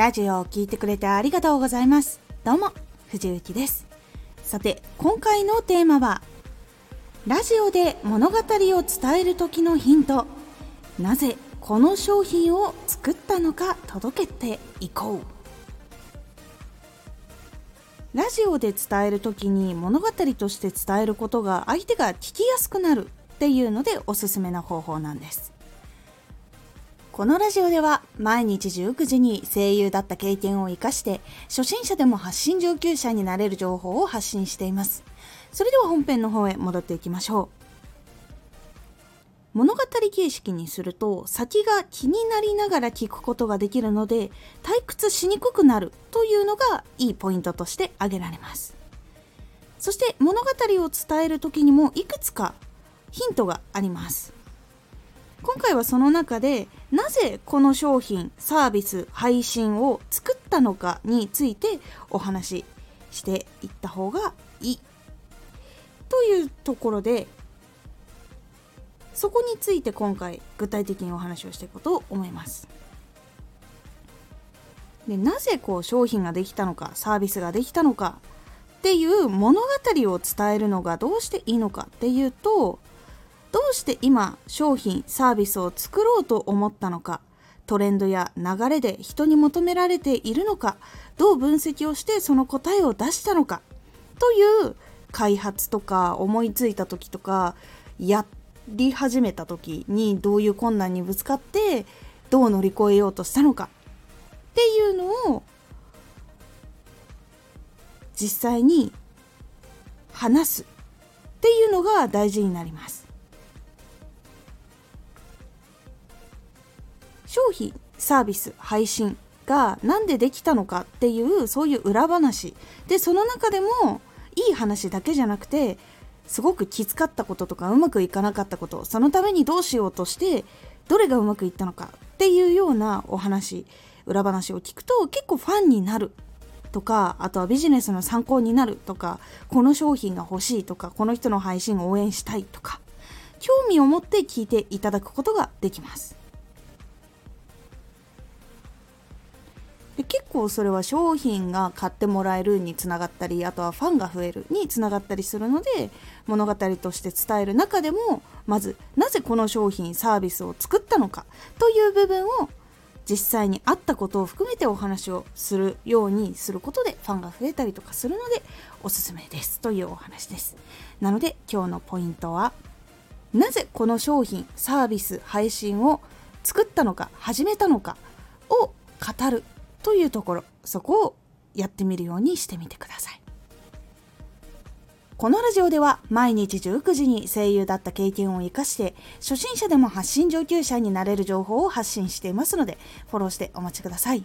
ラジオを聴いてくれてありがとうございます。どうも、藤幸です。さて、今回のテーマは、ラジオで物語を伝える時のヒント。なぜこの商品を作ったのか届けていこう。ラジオで伝える時に物語として伝えることが相手が聞きやすくなるっていうのでおすすめな方法なんです。このラジオでは毎日19時に声優だった経験を活かして初心者でも発信上級者になれる情報を発信しています。それでは本編の方へ戻っていきましょう。物語形式にすると先が気になりながら聞くことができるので退屈しにくくなるというのがいいポイントとして挙げられます。そして物語を伝える時にもいくつかヒントがあります。今回はその中でなぜこの商品サービス配信を作ったのかについてお話ししていった方がいいというところでそこについて今回具体的にお話をしていこうと思います。でなぜこう商品ができたのかサービスができたのかっていう物語を伝えるのがどうしていいのかっていうとどうして今商品サービスを作ろうと思ったのかトレンドや流れで人に求められているのかどう分析をしてその答えを出したのかという開発とか思いついた時とかやり始めた時にどういう困難にぶつかってどう乗り越えようとしたのかっていうのを実際に話すっていうのが大事になります。商品サービス配信が何でできたのかっていうそういう裏話。でその中でもいい話だけじゃなくてすごくきつかったこととかうまくいかなかったことそのためにどうしようとしてどれがうまくいったのかっていうようなお話裏話を聞くと結構ファンになる。とかあとはビジネスの参考になるとかこの商品が欲しいとかこの人の配信を応援したいとか興味を持って聞いていただくことができます。で結構それは商品が買ってもらえるにつながったりあとはファンが増えるにつながったりするので物語として伝える中でもまずなぜこの商品サービスを作ったのかという部分を実際にあったことを含めてお話をするようにすることでファンが増えたりとかするのでおすすめですというお話です。なので今日のポイントはなぜこの商品サービス配信を作ったのか始めたのかを語るというところそこをやってみるようにしてみてください。このラジオでは毎日19時に声優だった経験を生かして初心者でも発信上級者になれる情報を発信していますのでフォローしてお待ちください。